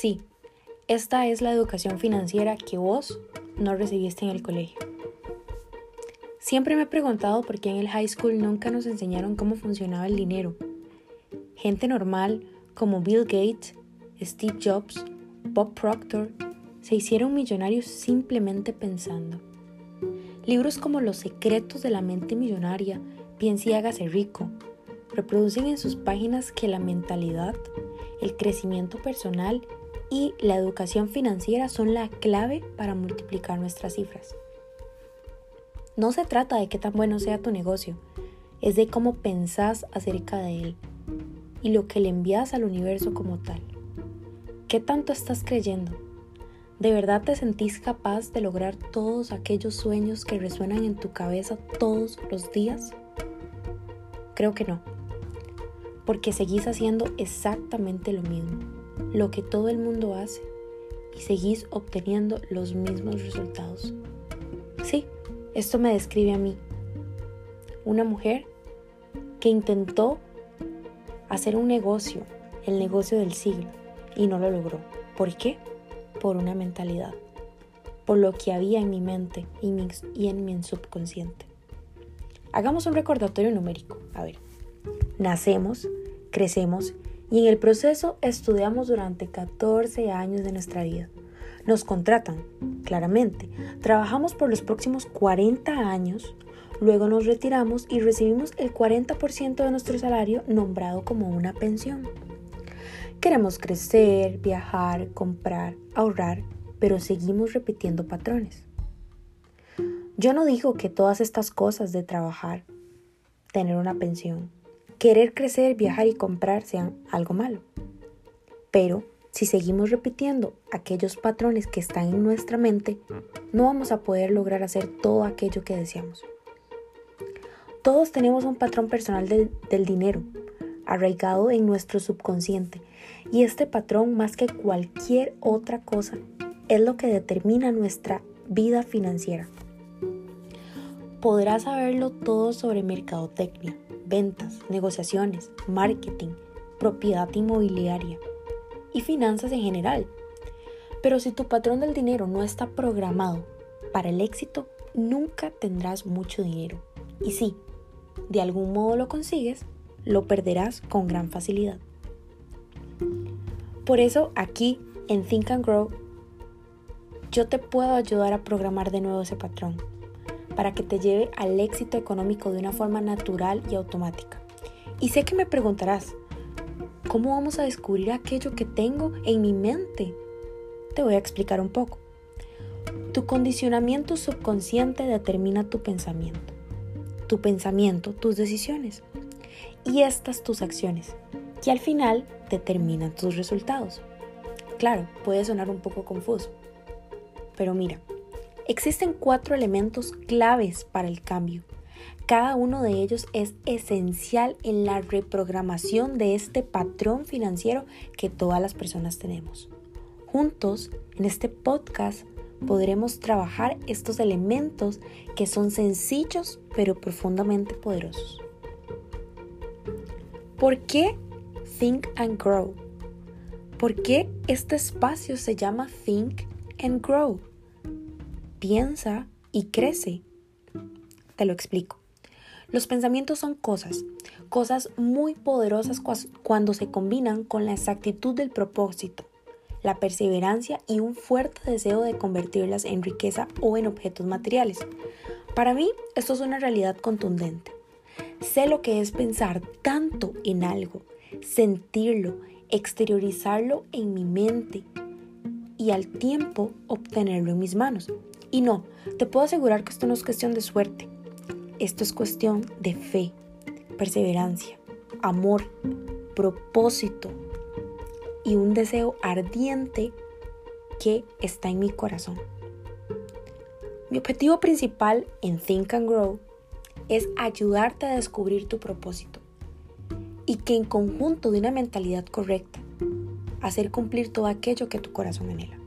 Sí, esta es la educación financiera que vos no recibiste en el colegio. Siempre me he preguntado por qué en el high school nunca nos enseñaron cómo funcionaba el dinero. Gente normal como Bill Gates, Steve Jobs, Bob Proctor se hicieron millonarios simplemente pensando. Libros como Los secretos de la mente millonaria, Piense y hágase rico, reproducen en sus páginas que la mentalidad, el crecimiento personal y la educación financiera son la clave para multiplicar nuestras cifras. No se trata de qué tan bueno sea tu negocio, es de cómo pensás acerca de él y lo que le envías al universo como tal. ¿Qué tanto estás creyendo? ¿De verdad te sentís capaz de lograr todos aquellos sueños que resuenan en tu cabeza todos los días? Creo que no, porque seguís haciendo exactamente lo mismo, lo que todo el mundo hace, y seguís obteniendo los mismos resultados. Sí, esto me describe a mí, una mujer que intentó hacer un negocio, el negocio del siglo, y no lo logró. ¿Por qué? Por una mentalidad, por lo que había en mi mente y, y en mi subconsciente. Hagamos un recordatorio numérico. A ver, nacemos, crecemos y en el proceso estudiamos durante 14 años de nuestra vida. Nos contratan, claramente. Trabajamos por los próximos 40 años, luego nos retiramos y recibimos el 40% de nuestro salario nombrado como una pensión. Queremos crecer, viajar, comprar, ahorrar, pero seguimos repitiendo patrones. Yo no digo que todas estas cosas de trabajar, tener una pensión, querer crecer, viajar y comprar sean algo malo. Pero si seguimos repitiendo aquellos patrones que están en nuestra mente, no vamos a poder lograr hacer todo aquello que deseamos. Todos tenemos un patrón personal del, dinero, arraigado en nuestro subconsciente, y este patrón, más que cualquier otra cosa, es lo que determina nuestra vida financiera. Podrás saberlo todo sobre mercadotecnia, ventas, negociaciones, marketing, propiedad inmobiliaria, y finanzas en general. Pero si tu patrón del dinero no está programado para el éxito, nunca tendrás mucho dinero. Y si de algún modo lo consigues, lo perderás con gran facilidad. Por eso aquí en Think and Grow yo te puedo ayudar a programar de nuevo ese patrón para que te lleve al éxito económico de una forma natural y automática. Y sé que me preguntarás, ¿Cómo vamos a descubrir aquello que tengo en mi mente? Te voy a explicar un poco. Tu condicionamiento subconsciente determina tu pensamiento. Tu pensamiento, tus decisiones. Y estas tus acciones, que al final determinan tus resultados. Claro, puede sonar un poco confuso. Pero mira, existen cuatro elementos claves para el cambio cada uno de ellos es esencial en la reprogramación de este patrón financiero que todas las personas tenemos. Juntos, en este podcast, podremos trabajar estos elementos que son sencillos pero profundamente poderosos. ¿Por qué Think and Grow? ¿Por qué este espacio se llama Think and Grow? Piensa y crece. Te lo explico. Los pensamientos son cosas, cosas muy poderosas cuando se combinan con la exactitud del propósito, la perseverancia y un fuerte deseo de convertirlas en riqueza o en objetos materiales. Para mí, esto es una realidad contundente. Sé lo que es pensar tanto en algo, sentirlo, exteriorizarlo en mi mente y al tiempo obtenerlo en mis manos. Y no, te puedo asegurar que esto no es cuestión de suerte. Esto es cuestión de fe, perseverancia, amor, propósito y un deseo ardiente que está en mi corazón. Mi objetivo principal en Think and Grow es ayudarte a descubrir tu propósito y que en conjunto de una mentalidad correcta, hacer cumplir todo aquello que tu corazón anhela.